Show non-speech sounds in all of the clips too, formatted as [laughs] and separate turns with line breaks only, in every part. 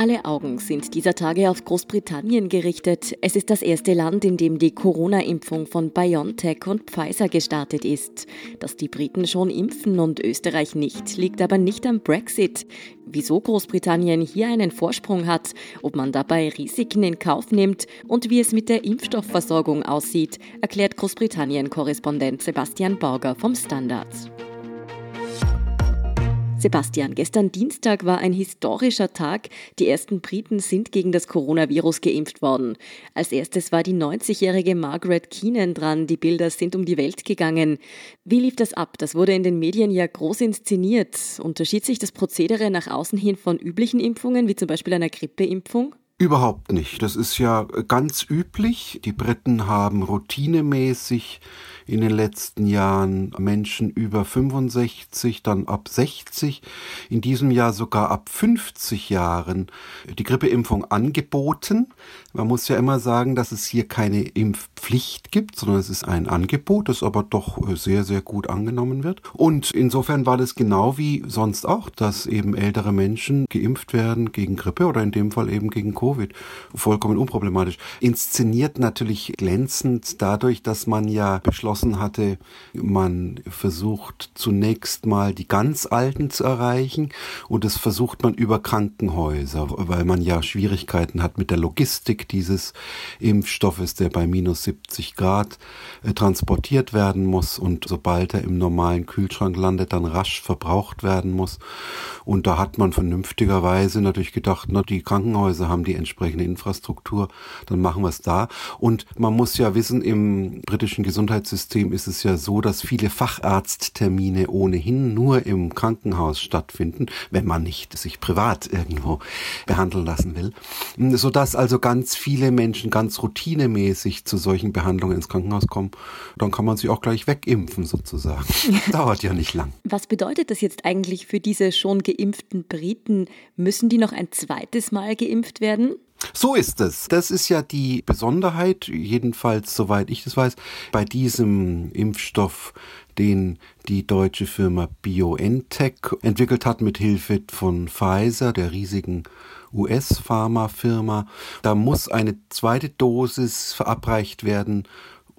Alle Augen sind dieser Tage auf Großbritannien gerichtet. Es ist das erste Land, in dem die Corona-Impfung von BioNTech und Pfizer gestartet ist. Dass die Briten schon impfen und Österreich nicht, liegt aber nicht am Brexit. Wieso Großbritannien hier einen Vorsprung hat, ob man dabei Risiken in Kauf nimmt und wie es mit der Impfstoffversorgung aussieht, erklärt Großbritannien-Korrespondent Sebastian Borger vom Standard. Sebastian, gestern Dienstag war ein historischer Tag. Die ersten Briten sind gegen das Coronavirus geimpft worden. Als erstes war die 90-jährige Margaret Keenan dran. Die Bilder sind um die Welt gegangen. Wie lief das ab? Das wurde in den Medien ja groß inszeniert. Unterschied sich das Prozedere nach außen hin von üblichen Impfungen, wie zum Beispiel einer Grippeimpfung?
Überhaupt nicht. Das ist ja ganz üblich. Die Briten haben routinemäßig in den letzten Jahren Menschen über 65, dann ab 60, in diesem Jahr sogar ab 50 Jahren die Grippeimpfung angeboten. Man muss ja immer sagen, dass es hier keine Impfpflicht gibt, sondern es ist ein Angebot, das aber doch sehr, sehr gut angenommen wird. Und insofern war das genau wie sonst auch, dass eben ältere Menschen geimpft werden gegen Grippe oder in dem Fall eben gegen Covid. Vollkommen unproblematisch. Inszeniert natürlich glänzend dadurch, dass man ja beschlossen beschlossen hatte, man versucht zunächst mal die ganz Alten zu erreichen und das versucht man über Krankenhäuser, weil man ja Schwierigkeiten hat mit der Logistik dieses Impfstoffes, der bei minus 70 Grad äh, transportiert werden muss und sobald er im normalen Kühlschrank landet, dann rasch verbraucht werden muss. Und da hat man vernünftigerweise natürlich gedacht, na, die Krankenhäuser haben die entsprechende Infrastruktur, dann machen wir es da. Und man muss ja wissen, im britischen Gesundheitssystem Gesundheitssystem ist es ja so, dass viele Facharzttermine ohnehin nur im Krankenhaus stattfinden, wenn man nicht sich privat irgendwo behandeln lassen will, sodass also ganz viele Menschen ganz routinemäßig zu solchen Behandlungen ins Krankenhaus kommen. Dann kann man sich auch gleich wegimpfen sozusagen. [laughs] Dauert ja nicht lang.
Was bedeutet das jetzt eigentlich für diese schon geimpften Briten? Müssen die noch ein zweites Mal geimpft werden?
So ist es. Das ist ja die Besonderheit, jedenfalls soweit ich das weiß, bei diesem Impfstoff, den die deutsche Firma BioNTech entwickelt hat mit Hilfe von Pfizer, der riesigen US-Pharmafirma. Da muss eine zweite Dosis verabreicht werden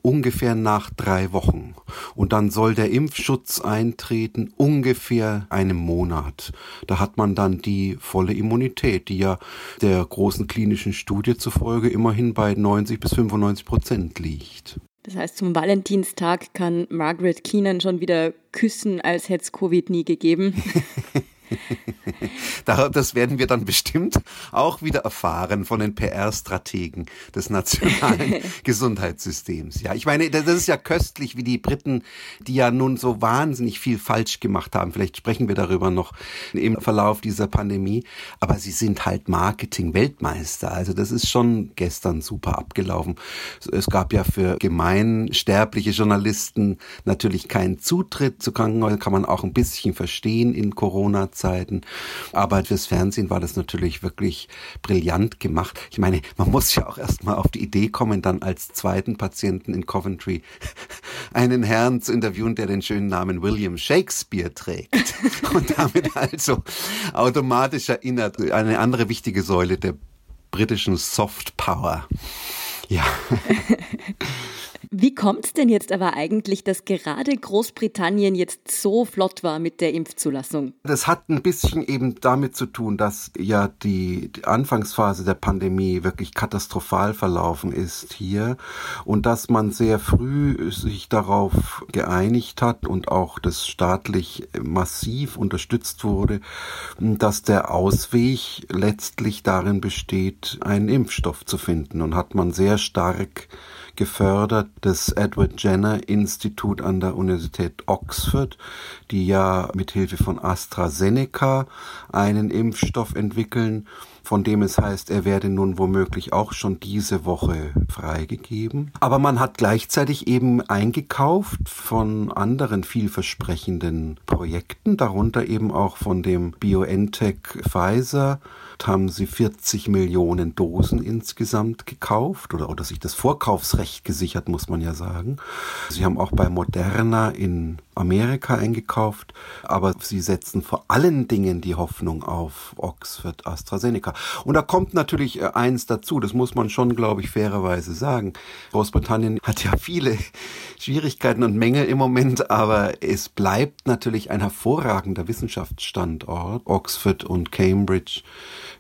ungefähr nach drei Wochen. Und dann soll der Impfschutz eintreten ungefähr einem Monat. Da hat man dann die volle Immunität, die ja der großen klinischen Studie zufolge immerhin bei 90 bis 95 Prozent liegt.
Das heißt, zum Valentinstag kann Margaret Keenan schon wieder küssen, als hätte es Covid nie gegeben. [laughs] [laughs]
das werden wir dann bestimmt auch wieder erfahren von den PR-Strategen des nationalen [laughs] Gesundheitssystems. Ja, ich meine, das ist ja köstlich, wie die Briten, die ja nun so wahnsinnig viel falsch gemacht haben. Vielleicht sprechen wir darüber noch im Verlauf dieser Pandemie. Aber sie sind halt Marketing-Weltmeister. Also das ist schon gestern super abgelaufen. Es gab ja für gemeinsterbliche Journalisten natürlich keinen Zutritt zu Krankenhäusern. Kann man auch ein bisschen verstehen in Corona-Zeiten. Zeiten. Aber fürs Fernsehen war das natürlich wirklich brillant gemacht. Ich meine, man muss ja auch erstmal auf die Idee kommen, dann als zweiten Patienten in Coventry [laughs] einen Herrn zu interviewen, der den schönen Namen William Shakespeare trägt. [laughs] Und damit also automatisch erinnert eine andere wichtige Säule der britischen Soft Power. Ja. [laughs]
Wie kommt es denn jetzt aber eigentlich, dass gerade Großbritannien jetzt so flott war mit der Impfzulassung?
Das hat ein bisschen eben damit zu tun, dass ja die, die Anfangsphase der Pandemie wirklich katastrophal verlaufen ist hier und dass man sehr früh sich darauf geeinigt hat und auch das staatlich massiv unterstützt wurde, dass der Ausweg letztlich darin besteht, einen Impfstoff zu finden und hat man sehr stark gefördert das Edward Jenner Institut an der Universität Oxford, die ja mit Hilfe von AstraZeneca einen Impfstoff entwickeln von dem es heißt, er werde nun womöglich auch schon diese Woche freigegeben. Aber man hat gleichzeitig eben eingekauft von anderen vielversprechenden Projekten, darunter eben auch von dem BioNTech Pfizer haben sie 40 Millionen Dosen insgesamt gekauft oder, oder sich das Vorkaufsrecht gesichert, muss man ja sagen. Sie haben auch bei Moderna in Amerika eingekauft, aber sie setzen vor allen Dingen die Hoffnung auf Oxford AstraZeneca. Und da kommt natürlich äh, eins dazu, das muss man schon, glaube ich, fairerweise sagen. Großbritannien hat ja viele [laughs] Schwierigkeiten und Mängel im Moment, aber es bleibt natürlich ein hervorragender Wissenschaftsstandort. Oxford und Cambridge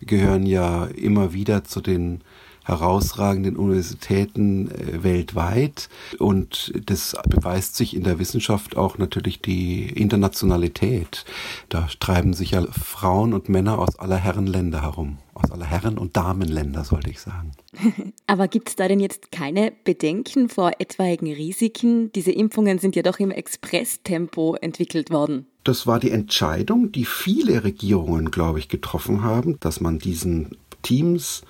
gehören ja immer wieder zu den herausragenden Universitäten äh, weltweit. Und das beweist sich in der Wissenschaft auch natürlich die Internationalität. Da treiben sich ja Frauen und Männer aus aller Herrenländer herum. Aus aller Herren- und Damenländer, sollte ich sagen. [laughs]
Aber gibt es da denn jetzt keine Bedenken vor etwaigen Risiken? Diese Impfungen sind ja doch im Expresstempo entwickelt worden.
Das war die Entscheidung, die viele Regierungen, glaube ich, getroffen haben, dass man diesen Teams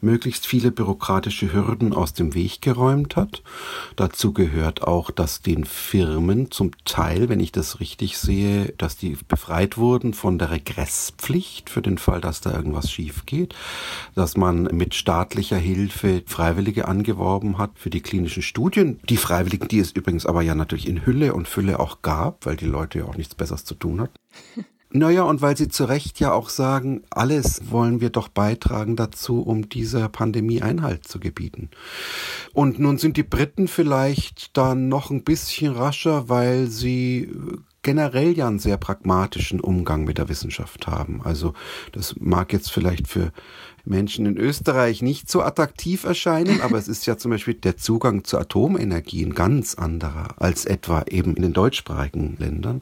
möglichst viele bürokratische Hürden aus dem Weg geräumt hat. Dazu gehört auch, dass den Firmen zum Teil, wenn ich das richtig sehe, dass die befreit wurden von der Regresspflicht für den Fall, dass da irgendwas schief geht, dass man mit staatlicher Hilfe Freiwillige angeworben hat für die klinischen Studien. Die Freiwilligen, die es übrigens aber ja natürlich in Hülle und Fülle auch gab, weil die Leute ja auch nichts Besseres zu tun hatten. [laughs] Naja, und weil Sie zu Recht ja auch sagen, alles wollen wir doch beitragen dazu, um dieser Pandemie Einhalt zu gebieten. Und nun sind die Briten vielleicht da noch ein bisschen rascher, weil sie generell ja einen sehr pragmatischen Umgang mit der Wissenschaft haben. Also das mag jetzt vielleicht für Menschen in Österreich nicht so attraktiv erscheinen, aber es ist ja zum Beispiel der Zugang zur Atomenergie ein ganz anderer als etwa eben in den deutschsprachigen Ländern.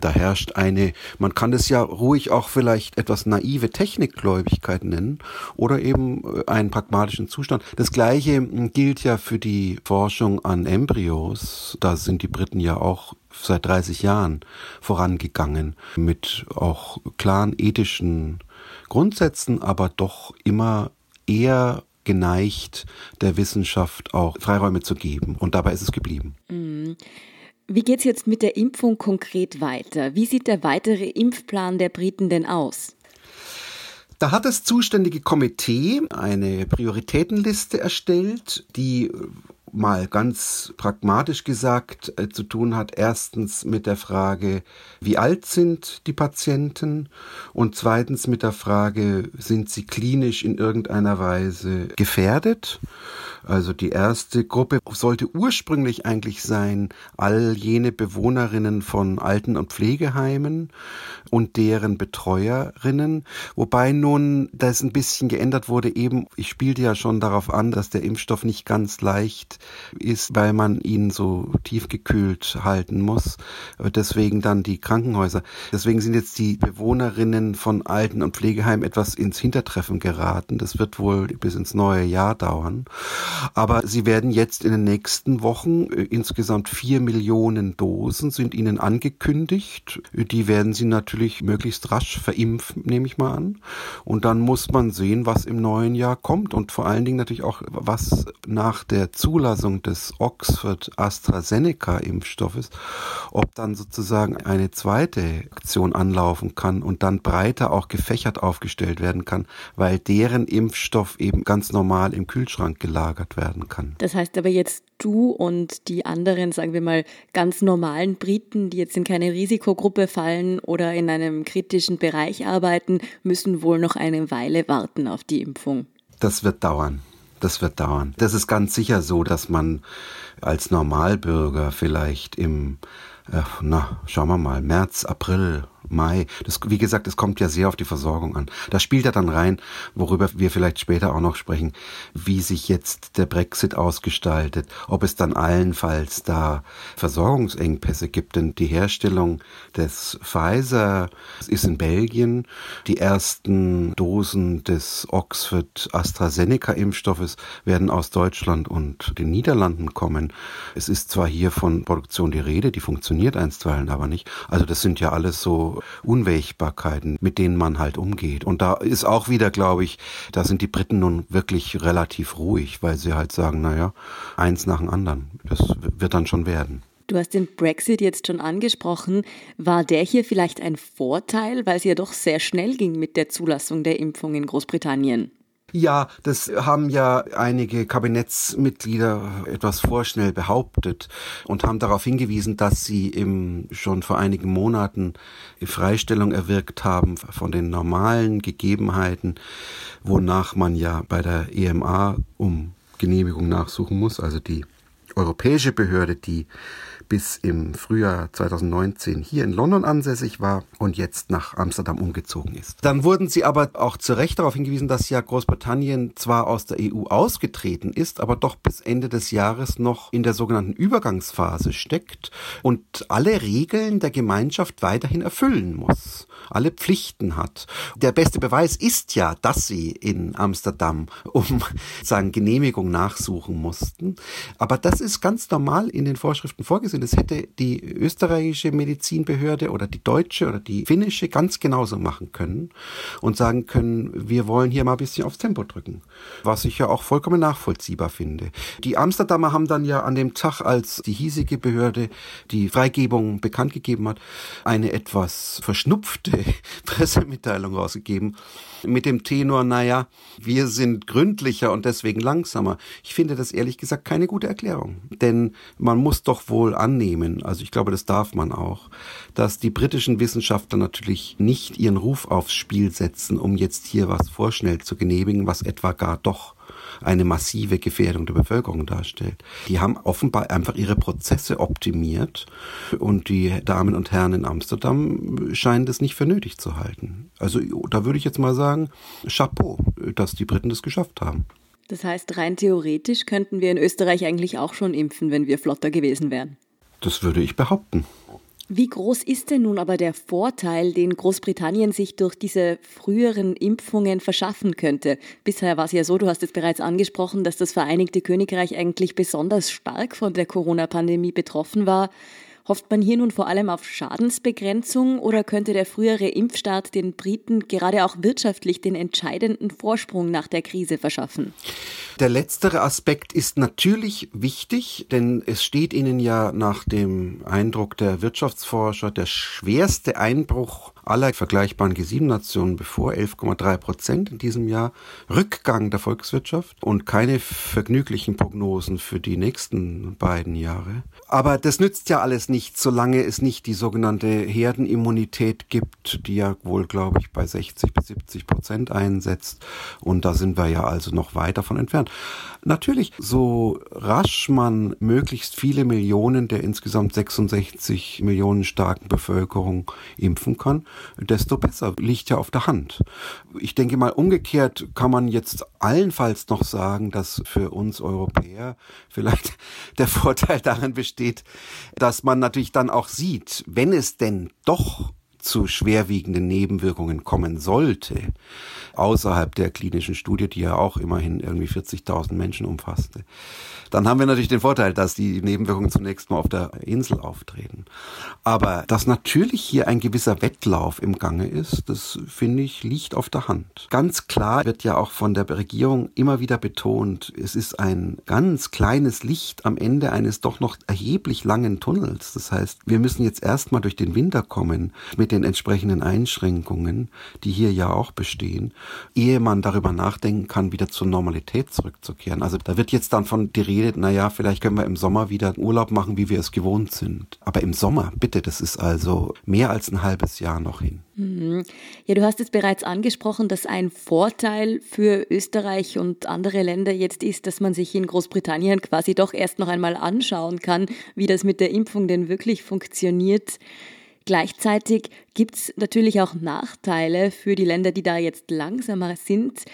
Da herrscht eine, man kann es ja ruhig auch vielleicht etwas naive Technikgläubigkeit nennen oder eben äh, einen pragmatischen Zustand. Das Gleiche hm, gilt ja für die Forschung an Embryos. Da sind die Briten ja auch seit 30 Jahren vorangegangen mit auch klaren ethischen Grundsätzen aber doch immer eher geneigt, der Wissenschaft auch Freiräume zu geben. Und dabei ist es geblieben.
Mhm. Wie geht es jetzt mit der Impfung konkret weiter? Wie sieht der weitere Impfplan der Briten denn aus?
Da hat das zuständige Komitee eine Prioritätenliste erstellt, die mal ganz pragmatisch gesagt äh, zu tun hat. Erstens mit der Frage, wie alt sind die Patienten? Und zweitens mit der Frage, sind sie klinisch in irgendeiner Weise gefährdet? Also die erste Gruppe sollte ursprünglich eigentlich sein, all jene Bewohnerinnen von Alten- und Pflegeheimen und deren Betreuerinnen, wobei nun das ein bisschen geändert wurde. Eben, ich spielte ja schon darauf an, dass der Impfstoff nicht ganz leicht ist, weil man ihn so tiefgekühlt halten muss. Deswegen dann die Krankenhäuser. Deswegen sind jetzt die Bewohnerinnen von Alten- und Pflegeheimen etwas ins Hintertreffen geraten. Das wird wohl bis ins neue Jahr dauern. Aber sie werden jetzt in den nächsten Wochen äh, insgesamt vier Millionen Dosen sind ihnen angekündigt. Die werden sie natürlich möglichst rasch verimpfen, nehme ich mal an. Und dann muss man sehen, was im neuen Jahr kommt und vor allen Dingen natürlich auch, was nach der Zulassung des Oxford AstraZeneca Impfstoffes, ob dann sozusagen eine zweite Aktion anlaufen kann und dann breiter auch gefächert aufgestellt werden kann, weil deren Impfstoff eben ganz normal im Kühlschrank gelagert werden kann.
Das heißt aber jetzt du und die anderen, sagen wir mal, ganz normalen Briten, die jetzt in keine Risikogruppe fallen oder in einem kritischen Bereich arbeiten, müssen wohl noch eine Weile warten auf die Impfung.
Das wird dauern. Das wird dauern. Das ist ganz sicher so, dass man als Normalbürger vielleicht im, äh, na, schauen wir mal, März, April Mai. Das, wie gesagt, es kommt ja sehr auf die Versorgung an. Da spielt er dann rein, worüber wir vielleicht später auch noch sprechen, wie sich jetzt der Brexit ausgestaltet, ob es dann allenfalls da Versorgungsengpässe gibt, denn die Herstellung des Pfizer ist in Belgien. Die ersten Dosen des Oxford AstraZeneca Impfstoffes werden aus Deutschland und den Niederlanden kommen. Es ist zwar hier von Produktion die Rede, die funktioniert einstweilen aber nicht. Also das sind ja alles so Unwägbarkeiten, mit denen man halt umgeht. Und da ist auch wieder, glaube ich, da sind die Briten nun wirklich relativ ruhig, weil sie halt sagen, naja, eins nach dem anderen. Das wird dann schon werden.
Du hast den Brexit jetzt schon angesprochen. War der hier vielleicht ein Vorteil, weil es ja doch sehr schnell ging mit der Zulassung der Impfung in Großbritannien?
Ja, das haben ja einige Kabinettsmitglieder etwas vorschnell behauptet und haben darauf hingewiesen, dass sie im, schon vor einigen Monaten Freistellung erwirkt haben von den normalen Gegebenheiten, wonach man ja bei der EMA um Genehmigung nachsuchen muss, also die europäische Behörde, die bis im Frühjahr 2019 hier in London ansässig war und jetzt nach Amsterdam umgezogen ist. Dann wurden sie aber auch zu Recht darauf hingewiesen, dass ja Großbritannien zwar aus der EU ausgetreten ist, aber doch bis Ende des Jahres noch in der sogenannten Übergangsphase steckt und alle Regeln der Gemeinschaft weiterhin erfüllen muss alle Pflichten hat. Der beste Beweis ist ja, dass sie in Amsterdam um [laughs] sagen Genehmigung nachsuchen mussten. Aber das ist ganz normal in den Vorschriften vorgesehen. Das hätte die österreichische Medizinbehörde oder die deutsche oder die finnische ganz genauso machen können und sagen können, wir wollen hier mal ein bisschen aufs Tempo drücken. Was ich ja auch vollkommen nachvollziehbar finde. Die Amsterdamer haben dann ja an dem Tag, als die hiesige Behörde die Freigebung bekannt gegeben hat, eine etwas verschnupfte [laughs] Pressemitteilung rausgegeben mit dem Tenor, naja, wir sind gründlicher und deswegen langsamer. Ich finde das ehrlich gesagt keine gute Erklärung. Denn man muss doch wohl annehmen, also ich glaube, das darf man auch, dass die britischen Wissenschaftler natürlich nicht ihren Ruf aufs Spiel setzen, um jetzt hier was vorschnell zu genehmigen, was etwa gar doch eine massive Gefährdung der Bevölkerung darstellt. Die haben offenbar einfach ihre Prozesse optimiert und die Damen und Herren in Amsterdam scheinen das nicht für nötig zu halten. Also da würde ich jetzt mal sagen, Chapeau, dass die Briten das geschafft haben.
Das heißt, rein theoretisch könnten wir in Österreich eigentlich auch schon impfen, wenn wir flotter gewesen wären.
Das würde ich behaupten.
Wie groß ist denn nun aber der Vorteil, den Großbritannien sich durch diese früheren Impfungen verschaffen könnte? Bisher war es ja so, du hast es bereits angesprochen, dass das Vereinigte Königreich eigentlich besonders stark von der Corona-Pandemie betroffen war. Hofft man hier nun vor allem auf Schadensbegrenzung oder könnte der frühere Impfstart den Briten gerade auch wirtschaftlich den entscheidenden Vorsprung nach der Krise verschaffen?
Der letztere Aspekt ist natürlich wichtig, denn es steht ihnen ja nach dem Eindruck der Wirtschaftsforscher der schwerste Einbruch aller vergleichbaren G7-Nationen bevor, 11,3 Prozent in diesem Jahr, Rückgang der Volkswirtschaft und keine vergnüglichen Prognosen für die nächsten beiden Jahre. Aber das nützt ja alles nicht, solange es nicht die sogenannte Herdenimmunität gibt, die ja wohl, glaube ich, bei 60 bis 70 Prozent einsetzt. Und da sind wir ja also noch weit davon entfernt. Natürlich, so rasch man möglichst viele Millionen der insgesamt 66 Millionen starken Bevölkerung impfen kann, desto besser. Liegt ja auf der Hand. Ich denke mal, umgekehrt kann man jetzt allenfalls noch sagen, dass für uns Europäer [laughs] vielleicht der Vorteil darin besteht, dass man natürlich dann auch sieht, wenn es denn doch zu schwerwiegenden Nebenwirkungen kommen sollte, außerhalb der klinischen Studie, die ja auch immerhin irgendwie 40.000 Menschen umfasste, dann haben wir natürlich den Vorteil, dass die Nebenwirkungen zunächst mal auf der Insel auftreten. Aber dass natürlich hier ein gewisser Wettlauf im Gange ist, das finde ich, liegt auf der Hand. Ganz klar wird ja auch von der Regierung immer wieder betont, es ist ein ganz kleines Licht am Ende eines doch noch erheblich langen Tunnels. Das heißt, wir müssen jetzt erstmal durch den Winter kommen mit den entsprechenden Einschränkungen, die hier ja auch bestehen, ehe man darüber nachdenken kann, wieder zur Normalität zurückzukehren. Also da wird jetzt dann von die Rede, naja, vielleicht können wir im Sommer wieder Urlaub machen, wie wir es gewohnt sind. Aber im Sommer, bitte, das ist also mehr als ein halbes Jahr noch hin.
Mhm. Ja, du hast es bereits angesprochen, dass ein Vorteil für Österreich und andere Länder jetzt ist, dass man sich in Großbritannien quasi doch erst noch einmal anschauen kann, wie das mit der Impfung denn wirklich funktioniert. Gleichzeitig gibt es natürlich auch Nachteile für die Länder, die da jetzt langsamer sind.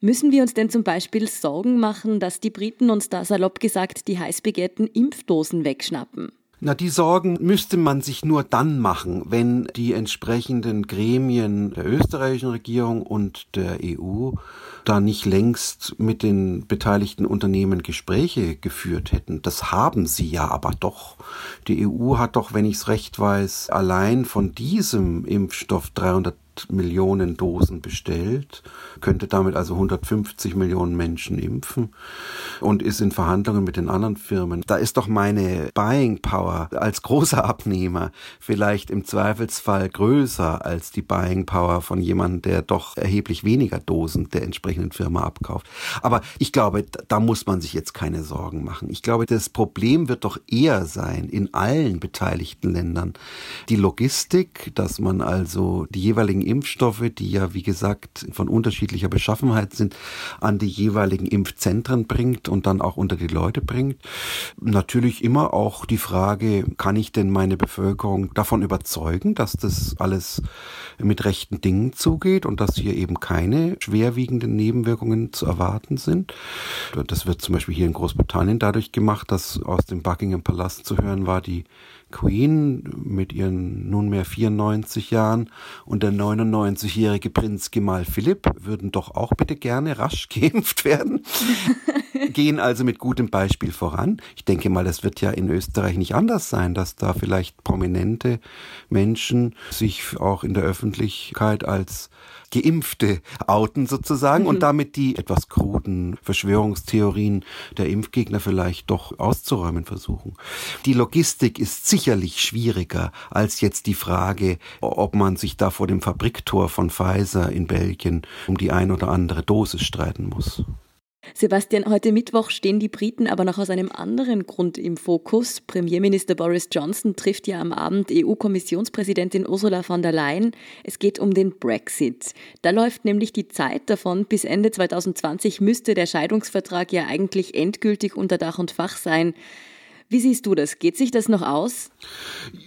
Müssen wir uns denn zum Beispiel Sorgen machen, dass die Briten uns da salopp gesagt die heiß begehrten Impfdosen wegschnappen?
Na, die Sorgen müsste man sich nur dann machen, wenn die entsprechenden Gremien der österreichischen Regierung und der EU da nicht längst mit den beteiligten Unternehmen Gespräche geführt hätten. Das haben sie ja aber doch. Die EU hat doch, wenn ich es recht weiß, allein von diesem Impfstoff 300 Millionen Dosen bestellt, könnte damit also 150 Millionen Menschen impfen und ist in Verhandlungen mit den anderen Firmen. Da ist doch meine Buying Power als großer Abnehmer vielleicht im Zweifelsfall größer als die Buying Power von jemandem, der doch erheblich weniger Dosen der entsprechenden Firma abkauft. Aber ich glaube, da muss man sich jetzt keine Sorgen machen. Ich glaube, das Problem wird doch eher sein in allen beteiligten Ländern die Logistik, dass man also die jeweiligen Impfstoffe, die ja wie gesagt von unterschiedlicher Beschaffenheit sind, an die jeweiligen Impfzentren bringt und dann auch unter die Leute bringt. Natürlich immer auch die Frage, kann ich denn meine Bevölkerung davon überzeugen, dass das alles mit rechten Dingen zugeht und dass hier eben keine schwerwiegenden Nebenwirkungen zu erwarten sind. Das wird zum Beispiel hier in Großbritannien dadurch gemacht, dass aus dem Buckingham Palast zu hören war, die Queen mit ihren nunmehr 94 Jahren und der 99-jährige Prinz Gemahl Philipp würden doch auch bitte gerne rasch [laughs] geimpft werden. [laughs] Gehen also mit gutem Beispiel voran. Ich denke mal, das wird ja in Österreich nicht anders sein, dass da vielleicht prominente Menschen sich auch in der Öffentlichkeit als Geimpfte outen sozusagen mhm. und damit die etwas kruden Verschwörungstheorien der Impfgegner vielleicht doch auszuräumen versuchen. Die Logistik ist sicherlich schwieriger als jetzt die Frage, ob man sich da vor dem Fabriktor von Pfizer in Belgien um die ein oder andere Dosis streiten muss.
Sebastian, heute Mittwoch stehen die Briten aber noch aus einem anderen Grund im Fokus. Premierminister Boris Johnson trifft ja am Abend EU-Kommissionspräsidentin Ursula von der Leyen. Es geht um den Brexit. Da läuft nämlich die Zeit davon. Bis Ende 2020 müsste der Scheidungsvertrag ja eigentlich endgültig unter Dach und Fach sein. Wie siehst du das? Geht sich das noch aus?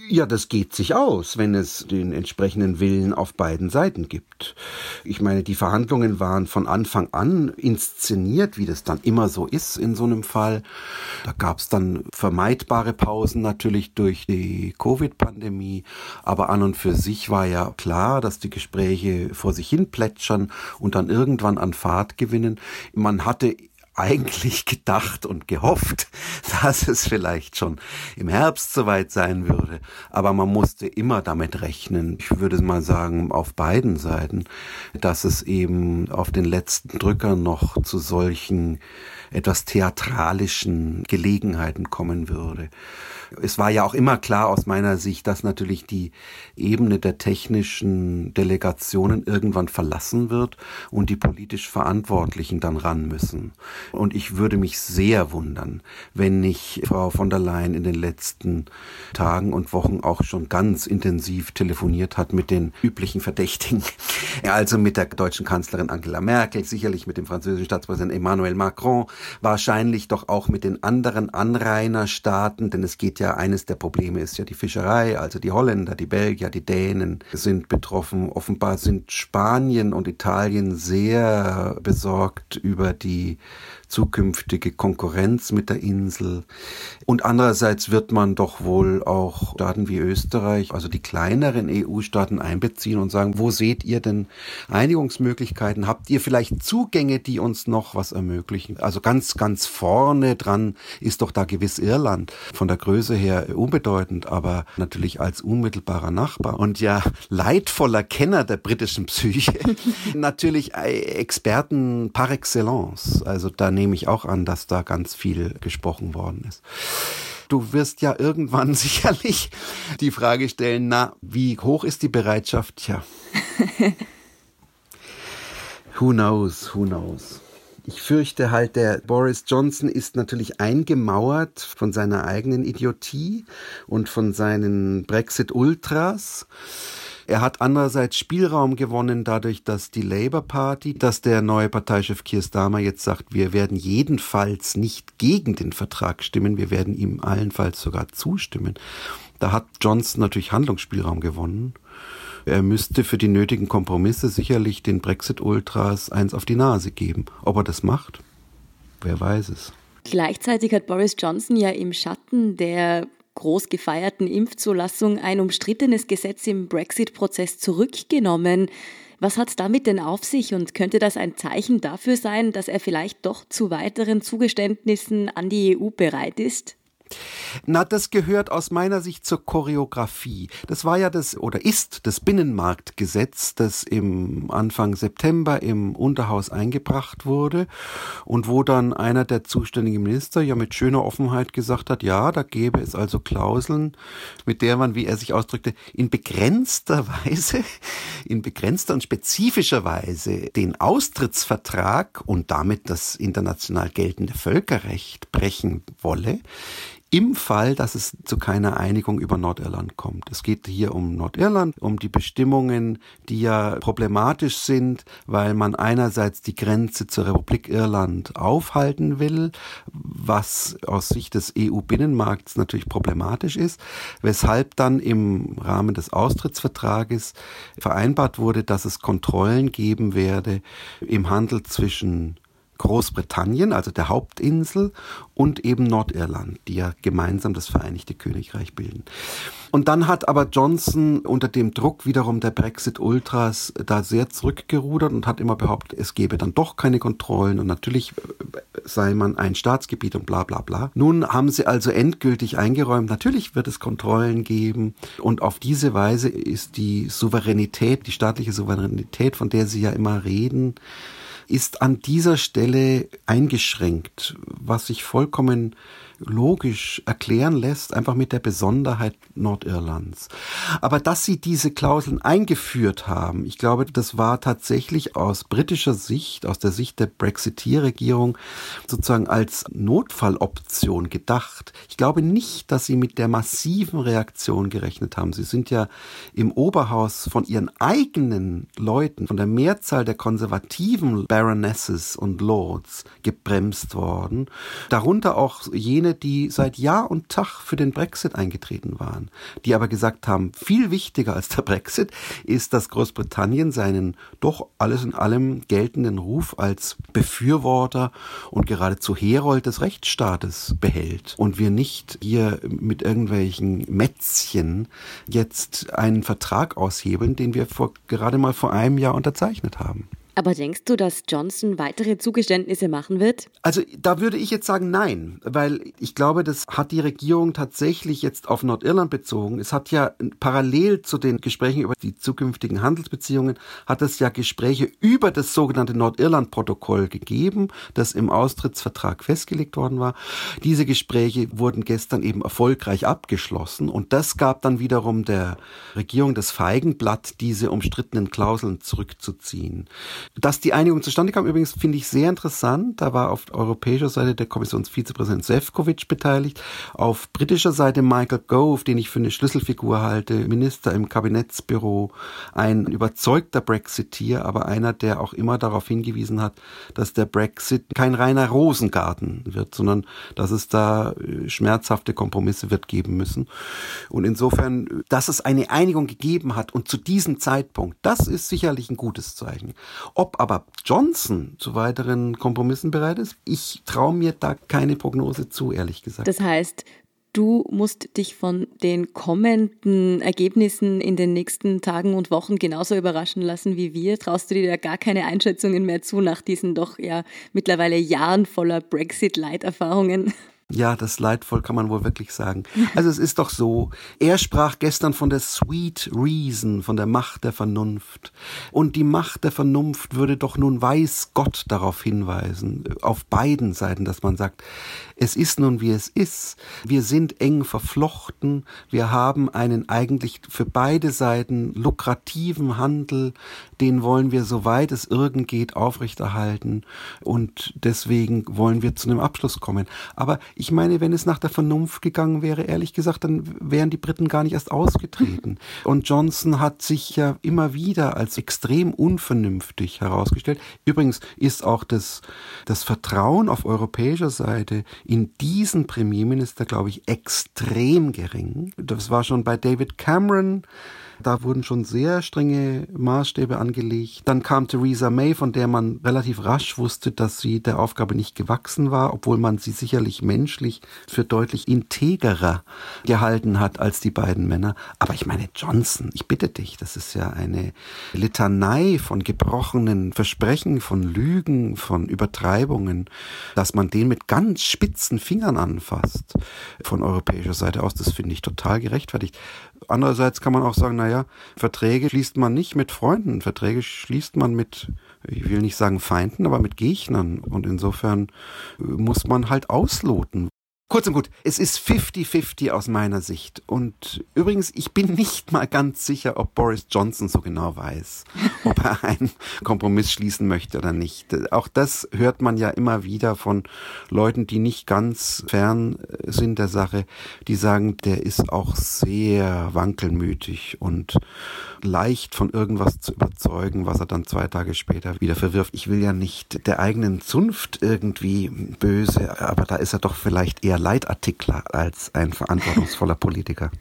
Ja, das geht sich aus, wenn es den entsprechenden Willen auf beiden Seiten gibt. Ich meine, die Verhandlungen waren von Anfang an inszeniert, wie das dann immer so ist in so einem Fall. Da gab es dann vermeidbare Pausen natürlich durch die Covid-Pandemie, aber an und für sich war ja klar, dass die Gespräche vor sich hin plätschern und dann irgendwann an Fahrt gewinnen. Man hatte eigentlich gedacht und gehofft, [laughs] dass es vielleicht schon im Herbst soweit sein würde. Aber man musste immer damit rechnen, ich würde mal sagen, auf beiden Seiten, dass es eben auf den letzten Drücker noch zu solchen etwas theatralischen Gelegenheiten kommen würde. Es war ja auch immer klar aus meiner Sicht, dass natürlich die Ebene der technischen Delegationen irgendwann verlassen wird und die politisch Verantwortlichen dann ran müssen. Und ich würde mich sehr wundern, wenn nicht Frau von der Leyen in den letzten Tagen und Wochen auch schon ganz intensiv telefoniert hat mit den üblichen Verdächtigen. Also mit der deutschen Kanzlerin Angela Merkel, sicherlich mit dem französischen Staatspräsidenten Emmanuel Macron, wahrscheinlich doch auch mit den anderen Anrainerstaaten, denn es geht ja eines der Probleme ist ja die Fischerei, also die Holländer, die Belgier, die Dänen sind betroffen. Offenbar sind Spanien und Italien sehr besorgt über die zukünftige Konkurrenz mit der Insel. Und andererseits wird man doch wohl auch Staaten wie Österreich, also die kleineren EU-Staaten einbeziehen und sagen, wo seht ihr denn Einigungsmöglichkeiten? Habt ihr vielleicht Zugänge, die uns noch was ermöglichen? Also ganz, ganz vorne dran ist doch da gewiss Irland. Von der Größe her unbedeutend, aber natürlich als unmittelbarer Nachbar und ja leidvoller Kenner der britischen Psyche. [laughs] natürlich Experten par excellence. Also da nehme ich auch an, dass da ganz viel gesprochen worden ist. Du wirst ja irgendwann [laughs] sicherlich die Frage stellen, na, wie hoch ist die Bereitschaft? Tja. [laughs] who knows, who knows. Ich fürchte halt, der Boris Johnson ist natürlich eingemauert von seiner eigenen Idiotie und von seinen Brexit-Ultras Er hat andererseits Spielraum gewonnen dadurch, dass die Labour Party, dass der neue Parteichef Keir Starmer jetzt sagt, wir werden jedenfalls nicht gegen den Vertrag stimmen, wir werden ihm allenfalls sogar zustimmen. Da hat Johnson natürlich Handlungsspielraum gewonnen. Er müsste für die nötigen Kompromisse sicherlich den Brexit-Ultras eins auf die Nase geben. Ob er das macht? Wer weiß es.
Gleichzeitig hat Boris Johnson ja im Schatten der groß gefeierten Impfzulassung ein umstrittenes Gesetz im Brexit-Prozess zurückgenommen. Was hat es damit denn auf sich und könnte das ein Zeichen dafür sein, dass er vielleicht doch zu weiteren Zugeständnissen an die EU bereit ist?
Na, das gehört aus meiner Sicht zur Choreografie. Das war ja das oder ist das Binnenmarktgesetz, das im Anfang September im Unterhaus eingebracht wurde und wo dann einer der zuständigen Minister ja mit schöner Offenheit gesagt hat, ja, da gäbe es also Klauseln, mit der man, wie er sich ausdrückte, in begrenzter [laughs] Weise, in begrenzter und spezifischer Weise den Austrittsvertrag und damit das international geltende Völkerrecht brechen wolle im Fall, dass es zu keiner Einigung über Nordirland kommt. Es geht hier um Nordirland, um die Bestimmungen, die ja problematisch sind, weil man einerseits die Grenze zur Republik Irland aufhalten will, was aus Sicht des EU-Binnenmarkts natürlich problematisch ist, weshalb dann im Rahmen des Austrittsvertrages vereinbart wurde, dass es Kontrollen geben werde im Handel zwischen Großbritannien, also der Hauptinsel, und eben Nordirland, die ja gemeinsam das Vereinigte Königreich bilden. Und dann hat aber Johnson unter dem Druck wiederum der Brexit-Ultras da sehr zurückgerudert und hat immer behauptet, es gebe dann doch keine Kontrollen und natürlich äh, sei man ein Staatsgebiet und bla bla bla. Nun haben sie also endgültig eingeräumt, natürlich wird es Kontrollen geben und auf diese Weise ist die Souveränität, die staatliche Souveränität, von der sie ja immer reden, ist an dieser Stelle eingeschränkt, was sich vollkommen logisch erklären lässt, einfach mit der Besonderheit Nordirlands. Aber dass sie diese Klauseln eingeführt haben, ich glaube, das war tatsächlich aus britischer Sicht, aus der Sicht der Brexiteer-Regierung sozusagen als Notfalloption gedacht. Ich glaube nicht, dass sie mit der massiven Reaktion gerechnet haben. Sie sind ja im Oberhaus von ihren eigenen Leuten, von der Mehrzahl der konservativen Baronesses und Lords gebremst worden. Darunter auch jene jene, die seit Jahr und Tag für den Brexit eingetreten waren, die aber gesagt haben, viel wichtiger als der Brexit ist, dass Großbritannien seinen doch alles in allem geltenden Ruf als Befürworter und geradezu Herold des Rechtsstaates behält und wir nicht hier mit irgendwelchen Mätzchen jetzt einen Vertrag aushebeln, den wir vor, gerade mal vor einem Jahr unterzeichnet haben.
Aber denkst du, dass Johnson weitere Zugeständnisse machen wird?
Also da würde ich jetzt sagen nein, weil ich glaube, das hat die Regierung tatsächlich jetzt auf Nordirland bezogen. Es hat ja parallel zu den Gesprächen über die zukünftigen Handelsbeziehungen, hat es ja Gespräche über das sogenannte Nordirland-Protokoll gegeben, das im Austrittsvertrag festgelegt worden war. Diese Gespräche wurden gestern eben erfolgreich abgeschlossen und das gab dann wiederum der Regierung das Feigenblatt, diese umstrittenen Klauseln zurückzuziehen. Dass die Einigung zustande kam, übrigens finde ich sehr interessant. Da war auf europäischer Seite der Kommissionsvizepräsident Sefcovic beteiligt, auf britischer Seite Michael Gove, den ich für eine Schlüsselfigur halte, Minister im Kabinettsbüro, ein überzeugter Brexiteer, aber einer, der auch immer darauf hingewiesen hat, dass der Brexit kein reiner Rosengarten wird, sondern dass es da äh, schmerzhafte Kompromisse wird geben müssen. Und insofern, dass es eine Einigung gegeben hat und zu diesem Zeitpunkt, das ist sicherlich ein gutes Zeichen. Ob aber Johnson zu weiteren Kompromissen bereit ist, ich traue mir da keine Prognose zu, ehrlich gesagt.
Das heißt, du musst dich von den kommenden Ergebnissen in den nächsten Tagen und Wochen genauso überraschen lassen wie wir. Traust du dir da gar keine Einschätzungen mehr zu nach diesen doch ja mittlerweile Jahren voller Brexit-Leiterfahrungen?
Ja, das leidvoll kann man wohl wirklich sagen. Also es ist doch so, er sprach gestern von der Sweet Reason, von der Macht der Vernunft. Und die Macht der Vernunft würde doch nun weiß Gott darauf hinweisen, auf beiden Seiten, dass man sagt, es ist nun wie es ist. Wir sind eng verflochten. Wir haben einen eigentlich für beide Seiten lukrativen Handel, den wollen wir, soweit es irgend geht, aufrechterhalten und deswegen wollen wir zu einem Abschluss kommen. Aber ich meine, wenn es nach der Vernunft gegangen wäre, ehrlich gesagt, dann wären die Briten gar nicht erst ausgetreten. [laughs] Und Johnson hat sich ja immer wieder als extrem unvernünftig herausgestellt. Übrigens ist auch das, das Vertrauen auf europäischer Seite in diesen Premierminister, glaube ich, extrem gering. Das war schon bei David Cameron da wurden schon sehr strenge Maßstäbe angelegt. Dann kam Theresa May, von der man relativ rasch wusste, dass sie der Aufgabe nicht gewachsen war, obwohl man sie sicherlich menschlich für deutlich integrer gehalten hat als die beiden Männer. Aber ich meine, Johnson, ich bitte dich, das ist ja eine Litanei von gebrochenen Versprechen, von Lügen, von Übertreibungen, dass man den mit ganz spitzen Fingern anfasst von europäischer Seite aus, das finde ich total gerechtfertigt. Andererseits kann man auch sagen, naja, Verträge schließt man nicht mit Freunden, Verträge schließt man mit, ich will nicht sagen Feinden, aber mit Gegnern. Und insofern äh, muss man halt ausloten, Kurz und gut, es ist 50-50 aus meiner Sicht. Und übrigens, ich bin nicht mal ganz sicher, ob Boris Johnson so genau weiß, [laughs] ob er einen Kompromiss schließen möchte oder nicht. Auch das hört man ja immer wieder von Leuten, die nicht ganz fern sind der Sache, die sagen, der ist auch sehr wankelmütig und leicht von irgendwas zu überzeugen, was er dann zwei Tage später wieder verwirft. Ich will ja nicht der eigenen Zunft irgendwie böse, aber da ist er doch vielleicht eher Leitartikler als ein verantwortungsvoller Politiker.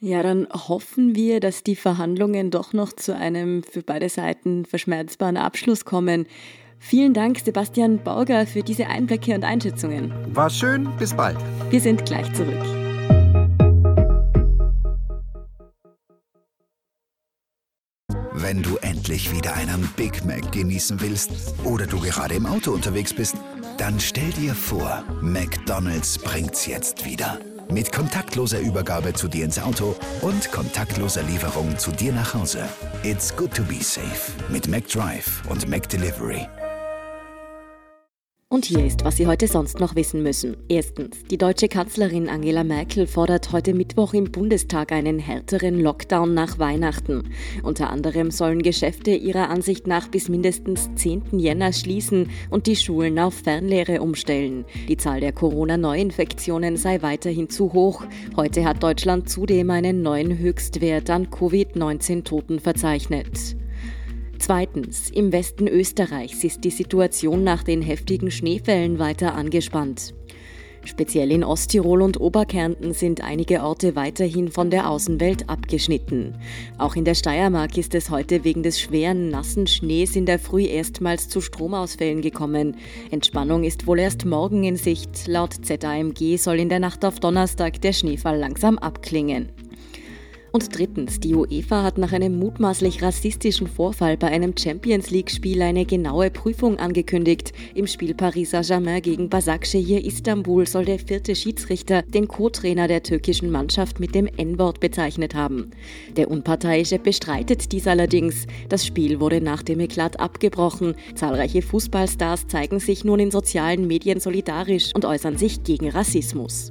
Ja, dann hoffen wir, dass die Verhandlungen doch noch zu einem für beide Seiten verschmerzbaren Abschluss kommen. Vielen Dank, Sebastian Bauger, für diese Einblicke und Einschätzungen.
War schön, bis bald.
Wir sind gleich zurück.
Wenn du endlich wieder einen Big Mac genießen willst oder du gerade im Auto unterwegs bist, dann stell dir vor, McDonald's bringt's jetzt wieder. Mit kontaktloser Übergabe zu dir ins Auto und kontaktloser Lieferung zu dir nach Hause. It's good to be safe mit McDrive und McDelivery.
Und hier ist, was Sie heute sonst noch wissen müssen. Erstens, die deutsche Kanzlerin Angela Merkel fordert heute Mittwoch im Bundestag einen härteren Lockdown nach Weihnachten. Unter anderem sollen Geschäfte ihrer Ansicht nach bis mindestens 10. Jänner schließen und die Schulen auf Fernlehre umstellen. Die Zahl der Corona-Neuinfektionen sei weiterhin zu hoch. Heute hat Deutschland zudem einen neuen Höchstwert an Covid-19-Toten verzeichnet. Zweitens, im Westen Österreichs ist die Situation nach den heftigen Schneefällen weiter angespannt. Speziell in Osttirol und Oberkärnten sind einige Orte weiterhin von der Außenwelt abgeschnitten. Auch in der Steiermark ist es heute wegen des schweren, nassen Schnees in der Früh erstmals zu Stromausfällen gekommen. Entspannung ist wohl erst morgen in Sicht. Laut ZAMG soll in der Nacht auf Donnerstag der Schneefall langsam abklingen. Und drittens, die UEFA hat nach einem mutmaßlich rassistischen Vorfall bei einem Champions League-Spiel eine genaue Prüfung angekündigt. Im Spiel Paris Saint-Germain gegen Basaksehir Istanbul soll der vierte Schiedsrichter den Co-Trainer der türkischen Mannschaft mit dem N-Wort bezeichnet haben. Der Unparteiische bestreitet dies allerdings. Das Spiel wurde nach dem Eklat abgebrochen. Zahlreiche Fußballstars zeigen sich nun in sozialen Medien solidarisch und äußern sich gegen Rassismus.